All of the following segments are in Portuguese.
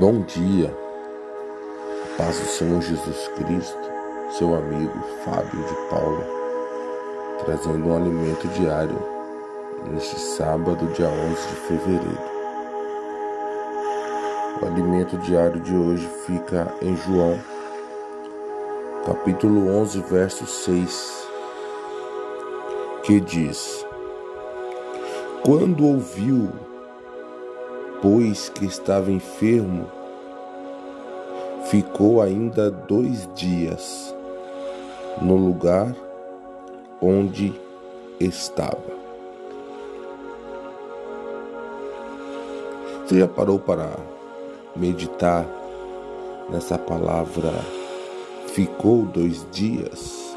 Bom dia, paz do Senhor Jesus Cristo, seu amigo Fábio de Paula, trazendo um alimento diário neste sábado, dia 11 de fevereiro. O alimento diário de hoje fica em João, capítulo 11, verso 6, que diz: Quando ouviu pois que estava enfermo, ficou ainda dois dias no lugar onde estava. Você já parou para meditar nessa palavra? Ficou dois dias?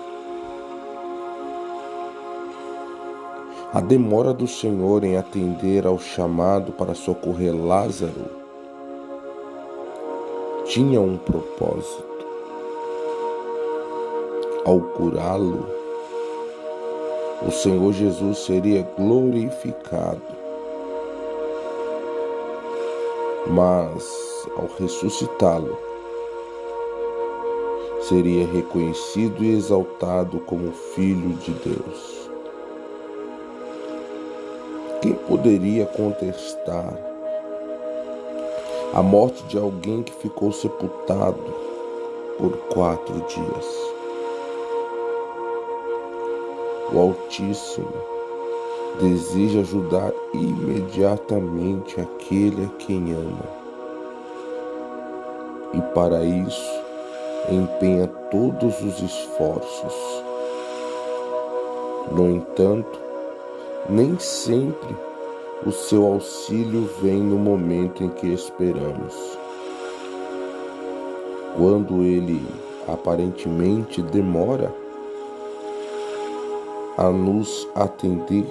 A demora do Senhor em atender ao chamado para socorrer Lázaro tinha um propósito. Ao curá-lo, o Senhor Jesus seria glorificado. Mas, ao ressuscitá-lo, seria reconhecido e exaltado como Filho de Deus. Quem poderia contestar a morte de alguém que ficou sepultado por quatro dias? O Altíssimo deseja ajudar imediatamente aquele a quem ama. E para isso empenha todos os esforços. No entanto, nem sempre o seu auxílio vem no momento em que esperamos. Quando ele aparentemente demora a nos atender,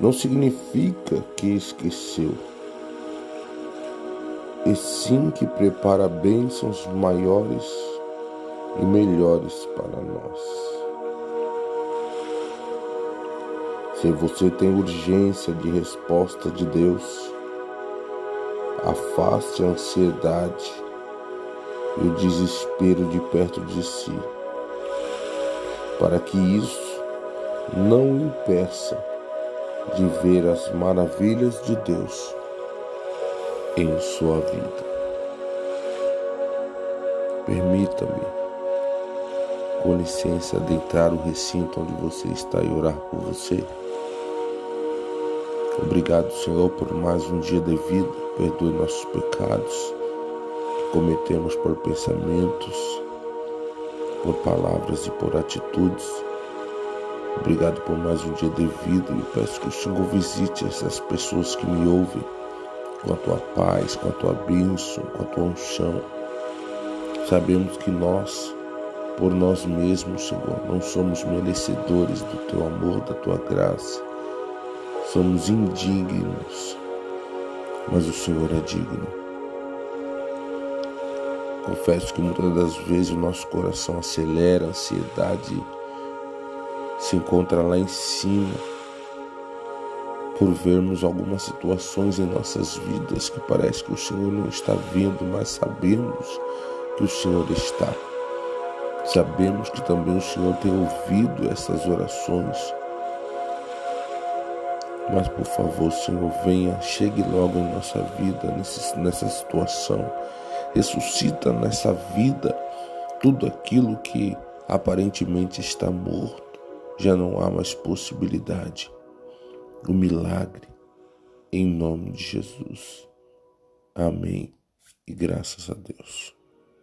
não significa que esqueceu, e sim que prepara bênçãos maiores e melhores para nós. Se você tem urgência de resposta de Deus, afaste a ansiedade e o desespero de perto de si, para que isso não impeça de ver as maravilhas de Deus em sua vida. Permita-me, com licença, adentrar o recinto onde você está e orar por você. Obrigado, Senhor, por mais um dia de vida. Perdoe nossos pecados que cometemos por pensamentos, por palavras e por atitudes. Obrigado por mais um dia de vida e peço que o Senhor visite essas pessoas que me ouvem com a tua paz, com a tua bênção, com a tua unção. Sabemos que nós, por nós mesmos, Senhor, não somos merecedores do teu amor, da tua graça somos indignos, mas o Senhor é digno. Confesso que muitas das vezes o nosso coração acelera, a ansiedade se encontra lá em cima por vermos algumas situações em nossas vidas que parece que o Senhor não está vendo, mas sabemos que o Senhor está. Sabemos que também o Senhor tem ouvido essas orações mas por favor, Senhor, venha, chegue logo em nossa vida, nessa situação. Ressuscita nessa vida tudo aquilo que aparentemente está morto. Já não há mais possibilidade. O milagre, em nome de Jesus. Amém. E graças a Deus.